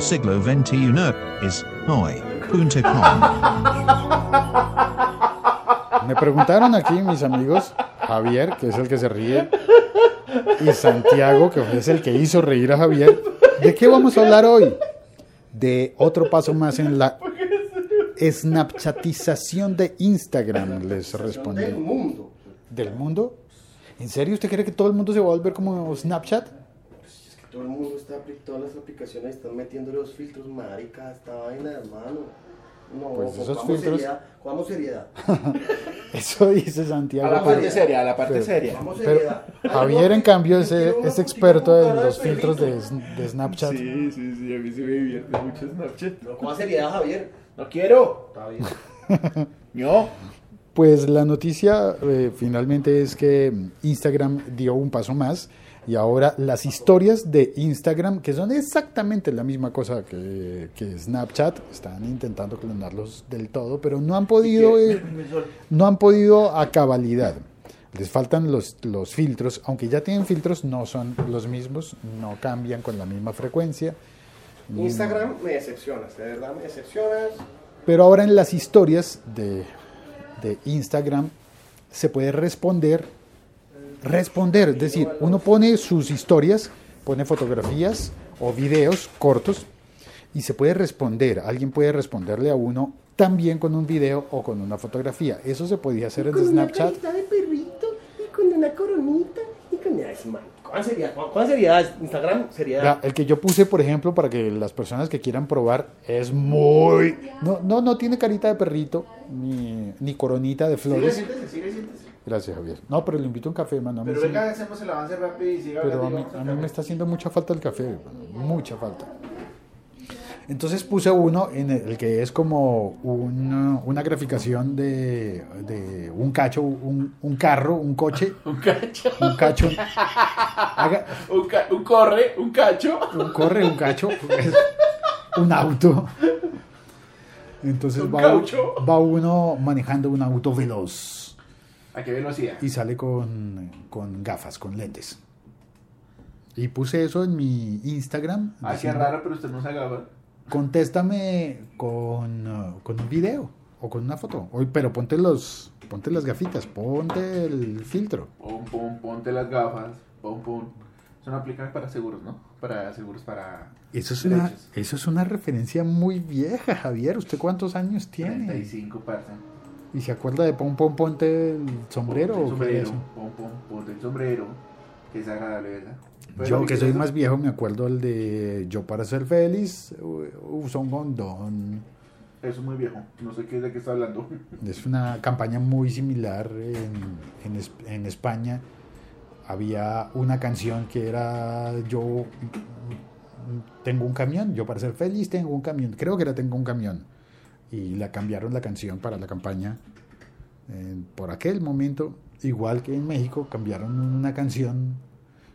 del siglo XXI es hoy.com. Me preguntaron aquí mis amigos, Javier, que es el que se ríe, y Santiago, que es el que hizo reír a Javier, ¿de qué vamos a hablar hoy? De otro paso más en la snapchatización de Instagram, les respondí. Del mundo. ¿Del mundo? ¿En serio usted cree que todo el mundo se va a volver como Snapchat? Todo el mundo está, todas las aplicaciones están metiendo los filtros, marica, esta vaina, hermano. No, Pues esos filtros- seriedad, cojamos seriedad. Eso dice A Santiago. la parte pero- seria, a la parte pero- seria. Pero seriedad. Javier, en cambio, es, una- es experto en los filtros de, de Snapchat. Sí, sí, sí, a mí se me divierte mucho Snapchat. No, coja seriedad, Javier. No quiero. Está bien. No. Pues la noticia eh, finalmente es que Instagram dio un paso más y ahora las historias de Instagram, que son exactamente la misma cosa que, que Snapchat, están intentando clonarlos del todo, pero no han podido, eh, no han podido a cabalidad. Les faltan los, los filtros, aunque ya tienen filtros, no son los mismos, no cambian con la misma frecuencia. Instagram me decepcionas, de verdad me decepcionas. Pero ahora en las historias de, de Instagram se puede responder, responder, es decir, uno pone sus historias, pone fotografías o videos cortos y se puede responder, alguien puede responderle a uno también con un video o con una fotografía. Eso se podía hacer en Con una Snapchat. carita de perrito y con una coronita y con... Ay, man, ¿Cuál seriedad? ¿Cuál seriedad? Instagram, seriedad. Ya, el que yo puse, por ejemplo, para que las personas que quieran probar, es muy... No, no, no tiene carita de perrito, ni, ni coronita de flores. siéntese, sigue, siéntese. Gracias, Javier. No, pero le invito a un café, mano. a mí Pero sí- venga, hacemos el avance rápido y siga pero a mí, a me está haciendo mucha falta el café, mano, mucha falta. Entonces puse uno en el que es como una, una graficación de, de un cacho, un, un carro, un coche, Un cacho. un cacho. Haga- Un, ca- un corre, un cacho. un corre, un cacho, es un auto. Entonces Un va, caucho. va uno manejando un auto veloz ¿A qué velocidad? y sale con, con gafas, con lentes. Y puse eso en mi Instagram. Ah, qué raro, pero usted no se agaba. Contéstame con, uh, con un video o con una foto. Oye, pero ponte los ponte las gafitas, ponte el filtro. Pum, pum, ponte las gafas. Pum, pum. Son aplicables para seguros, ¿no? Para seguros para. Eso es, una, eso es una referencia muy vieja, Javier. ¿Usted cuántos años tiene? 35, parce. ¿Y se acuerda de pon, pon, ponte el sombrero? Ponte el o qué es sombrero. Pum, pum, ponte el sombrero. Que es agradable, ¿verdad? Yo que soy más viejo me acuerdo el de Yo para ser feliz u- uso un condón. Eso es muy viejo. No sé qué de qué está hablando. Es una campaña muy similar en, en en España. Había una canción que era Yo mm, tengo un camión, yo para ser feliz tengo un camión. Creo que era Tengo un camión. Y la cambiaron la canción para la campaña. Eh, por aquel momento, igual que en México, cambiaron una canción.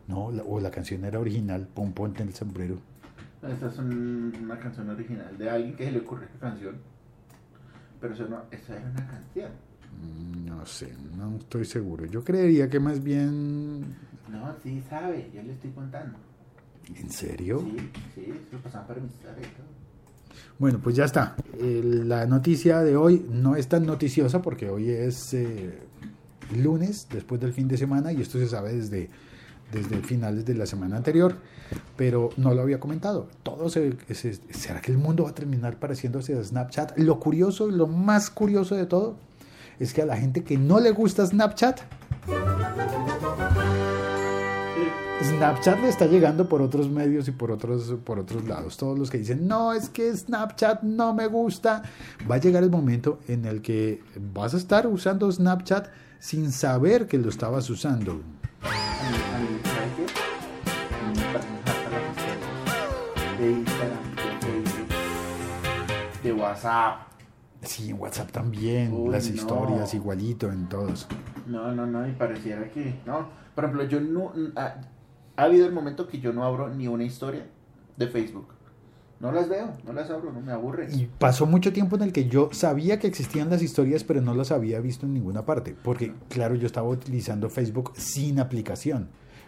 No, la- o la canción era original, Pon Ponte el sombrero. Esta es un- una canción original de alguien que se le ocurrió esta canción. Pero eso no, esa era una canción. Mm, No sé, no estoy seguro. Yo creería que más bien... No, sí sabe, yo le estoy contando. ¿En serio? Sí, sí, se lo pasaban para mi historia y todo. Bueno, pues ya está. La noticia de hoy no es tan noticiosa porque hoy es eh, lunes, después del fin de semana, y esto se sabe desde, desde finales de la semana anterior, pero no lo había comentado. Todo se- ¿Será que el mundo va a terminar pareciéndose a Snapchat? Lo curioso, lo más curioso de todo, es que a la gente que no le gusta Snapchat, Snapchat le está llegando por otros medios y por otros, por otros lados. Todos los que dicen, no, es que Snapchat no me gusta. Va a llegar el momento en el que vas a estar usando Snapchat sin saber que lo estabas usando. De Instagram, de WhatsApp. Sí, en WhatsApp también, Uy, las no. historias igualito en todos. No, no, no, y pareciera que. No, por ejemplo, yo no. Ha, ha habido el momento que yo no abro ni una historia de Facebook. No las veo, no las abro, no me aburre. Y pasó mucho tiempo en el que yo sabía que existían las historias, pero no las había visto en ninguna parte. Porque, claro, yo estaba utilizando Facebook sin aplicación.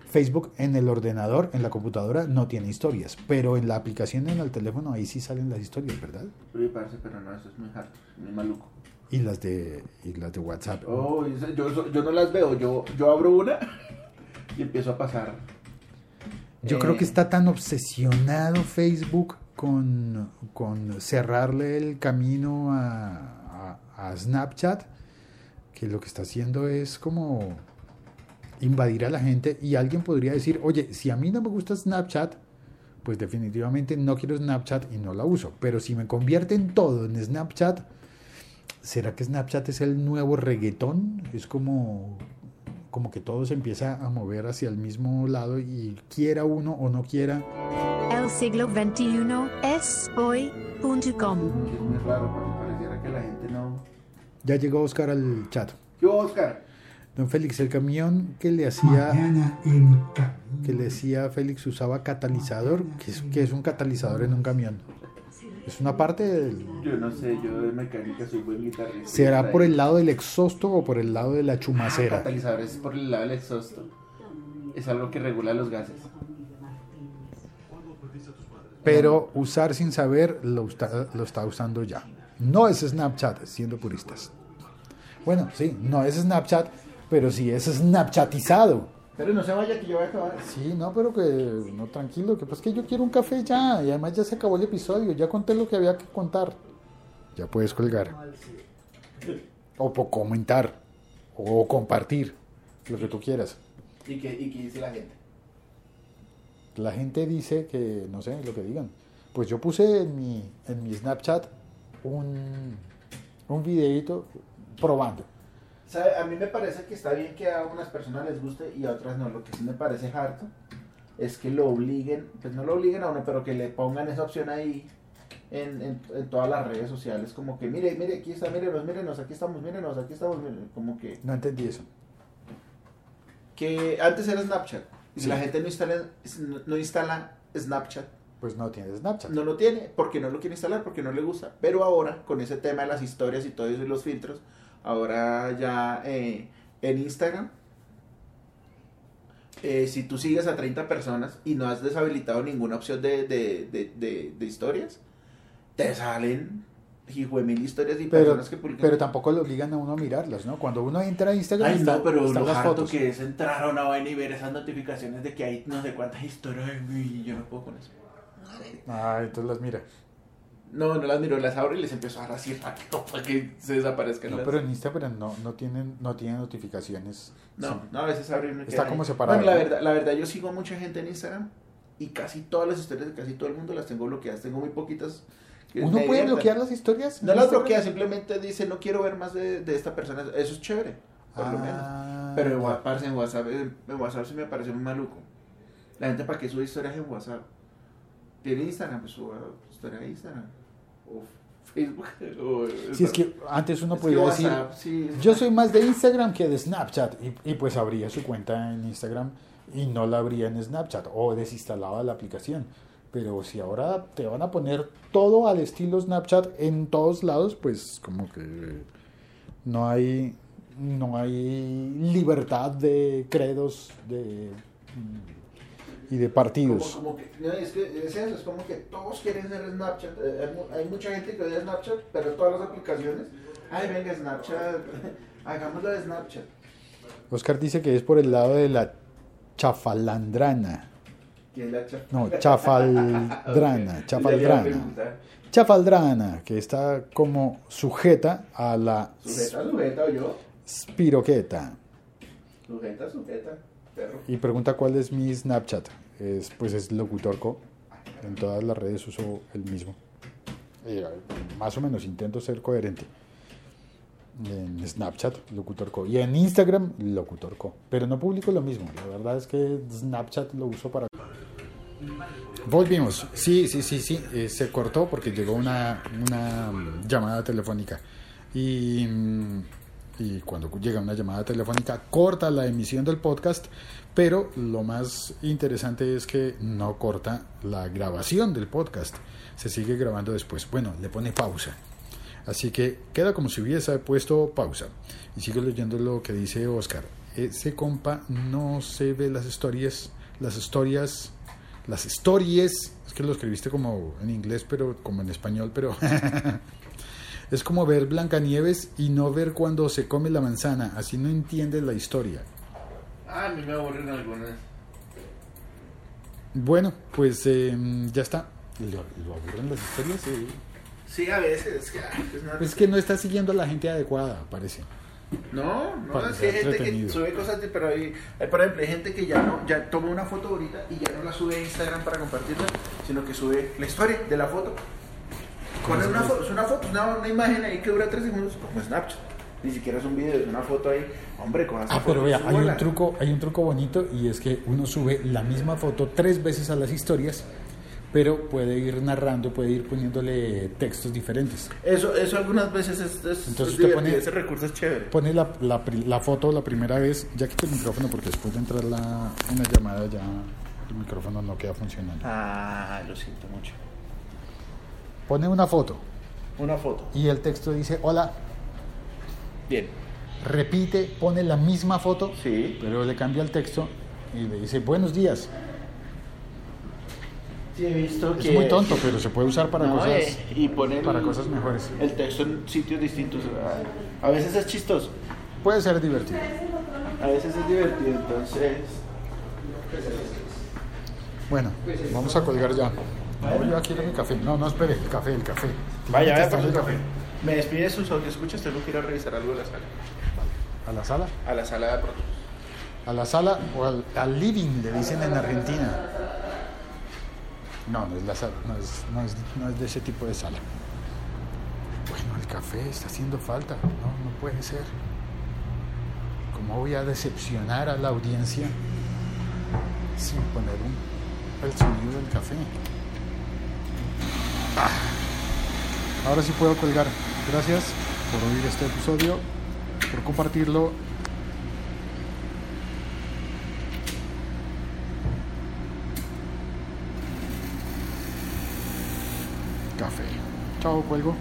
Facebook en el ordenador, en la computadora, no tiene historias, pero en la aplicación en el teléfono ahí sí salen las historias, ¿verdad? Uy, parce, pero no, eso es muy harto, muy maluco. Y las de, y las de WhatsApp. Oh, yo, yo no las veo, yo, yo abro una y empiezo a pasar. Yo Eh, creo que está tan obsesionado Facebook con, con cerrarle el camino a, a- a Snapchat que lo que está haciendo es como invadir a la gente y alguien podría decir, oye, si a mí no me gusta Snapchat, pues definitivamente no quiero Snapchat y no la uso. Pero si me convierten todo en Snapchat, ¿será que Snapchat es el nuevo reggaetón? Es como, como que todo se empieza a mover hacia el mismo lado y quiera uno o no quiera. El siglo XXI es hoy.com. Es muy raro porque pareciera que la gente no. Ya llegó Oscar al chat. ¿Qué Oscar? Don Félix, el camión que le hacía que le decía a Félix usaba catalizador, que es, que es un catalizador en un camión. Es una parte del... Yo no sé, yo de mecánica soy buen guitarrista. ¿Será por el lado del exhausto o por el lado de la chumacera? catalizador es por el lado del exhausto. Es algo que regula los gases. Pero usar sin saber lo, usta- lo está usando ya. No es Snapchat, siendo puristas. Bueno, sí, no es Snapchat, pero sí es Snapchatizado. Pero no se vaya que yo voy a acabar. Sí, no, pero que no, tranquilo, que pues que yo quiero un café ya, y además ya se acabó el episodio, ya conté lo que había que contar. Ya puedes colgar. O po- comentar, o compartir, lo que tú quieras. ¿Y qué, ¿Y qué dice la gente? La gente dice que, no sé, lo que digan. Pues yo puse en mi, en mi Snapchat un, un videito probando. A mí me parece que está bien que a unas personas les guste y a otras no. Lo que sí me parece harto es que lo obliguen, pues no lo obliguen a uno, pero que le pongan esa opción ahí en, en, en todas las redes sociales. Como que, mire, mire, aquí está, mírenos, mírenos, aquí estamos, mírenos, aquí estamos, mírenos. Como que, No entendí eso. que antes era Snapchat. Y si Sí. la gente no instala, no instala Snapchat, Pues no tiene Snapchat. no lo tiene porque no lo quiere instalar, porque no le gusta. Pero ahora, con ese tema de las historias y todo eso y los filtros, ahora ya eh, en Instagram, eh, si tú sigues a 30 personas y no has deshabilitado ninguna opción de, de, de, de- de historias, te salen hijo de mil historias y Pero, personas que publican. pero tampoco le obligan a uno a mirarlas, ¿no? Cuando uno entra a Instagram, Ay, está- no, pero lo harto fotos. que es entrar a una vaina y ver esas notificaciones de que hay no sé cuántas historias y yo no puedo con eso. Ah, entonces las mira. No, no las miro, las abro y les empiezo a dar así rápido para que se desaparezcan. No, las- pero en Instagram no, no tienen, no tienen notificaciones. No, Sí. no, a veces me Está como ahí. separado, Bueno, la verdad, la verdad, yo sigo a mucha gente en Instagram y casi todas las historias de casi todo el mundo las tengo bloqueadas. Tengo muy poquitas. ¿Uno puede bloquear las historias? No las Instagram? bloquea, simplemente dice no quiero ver más de, de esta persona. Eso es chévere, por lo menos. Ah, Pero en. WhatsApp, en WhatsApp, en WhatsApp sí me parece muy maluco. La gente para qué sube historias en WhatsApp. Tiene Instagram, pues suba historia a Instagram. O Facebook. O, Si es que antes uno podía decir, WhatsApp, sí, yo soy más de Instagram que de Snapchat. Y, y pues abría su cuenta en Instagram y no la abría en Snapchat o desinstalaba la aplicación. Pero si ahora te van a poner todo al estilo Snapchat en todos lados, pues como que no hay, no hay libertad de credos de, mm, y de partidos. Como, como que, no, es que es eso, es como que todos quieren ser Snapchat. Eh, hay, mu- hay mucha gente que odia Snapchat, pero todas las aplicaciones. Ay, venga, Snapchat. Hagámoslo de Snapchat. Oscar dice que es por el lado de la chafalandrana. ¿Quién la cha- No, chafaldrana, chafaldrana. Chafaldrana, que está como sujeta a la Sujeta, sujeta o yo. spiroqueta. Sujeta, sujeta. Y pregunta cuál es mi Snapchat. Es, pues es locutorco. En todas las redes uso el mismo. Eh, más o menos intento ser coherente. En Snapchat, locutorco. Y en Instagram, locutorco. Pero no publico lo mismo. La verdad es que Snapchat lo uso para... Volvimos. Sí, sí, sí, sí. Eh, se cortó porque llegó una, una mm, llamada telefónica. Y, mm, y cuando llega una llamada telefónica, corta la emisión del podcast. Pero lo más interesante es que no corta la grabación del podcast. Se sigue grabando después. Bueno, le pone pausa. Así que queda como si hubiese puesto pausa. Y sigo leyendo lo que dice Oscar. ese compa no se ve las historias, las historias, las historias, es que lo escribiste como en inglés, pero como en español, pero es como ver Blancanieves y no ver cuando se come la manzana, así no entiendes la historia. Ah, a mí me aburren algunas. Bueno, pues eh, ya está. ¿Lo, lo aburren las historias? Sí. Sí, a veces. Es que, pues, no, Es que no está siguiendo a la gente adecuada, parece. no, no es que hay gente que sube cosas, de- pero hay, hay, por ejemplo, hay gente que ya no, ya toma una foto ahorita y ya no la sube a Instagram para compartirla, sino que sube la historia de la foto. ¿Cómo una foto, es una foto, una, una imagen ahí que dura tres segundos como Snapchat. Ni siquiera es un video, es una foto ahí. Hombre, con Ah, pero vea, hay un truco, hay un truco bonito y es que uno sube la misma foto tres veces a las historias, pero puede ir narrando, puede ir poniéndole textos diferentes. Eso, eso algunas veces es, es, Entonces es usted pone- ese recurso es chévere. Pone la, la, la foto la primera vez, ya quita el micrófono porque después de entrar la, una llamada ya el micrófono no queda funcionando. Ah, lo siento mucho. Pone una foto Una foto. y el texto dice hola, Bien. repite, pone la misma foto, Sí. pero le cambia el texto y le dice buenos días. Sí, he visto Es que... muy tonto, pero se puede usar para No, cosas eh, y poner para el- cosas mejores. El texto en sitios distintos. A- A veces es chistoso, Puede ser divertido. a veces es divertido, entonces... Bueno, vamos a colgar ya. No, yo aquí quiero mi café. No, no, espere, el café, el café. Vaya, vaya por en el café. Me despide sus audio escuchas, tengo que ir a revisar algo de la sala. ¿A la sala? A la sala de productos. A la sala o al, al living, le dicen en Argentina. No, no es la sala, no es, no, es, no es de ese tipo de sala. Bueno, el café está haciendo falta. No, no puede ser. ¿Cómo voy a decepcionar a la audiencia sin poner un, el sonido del café? Ah. Ahora sí puedo colgar. Gracias por oír este episodio, por compartirlo café. Chao, cuelgo.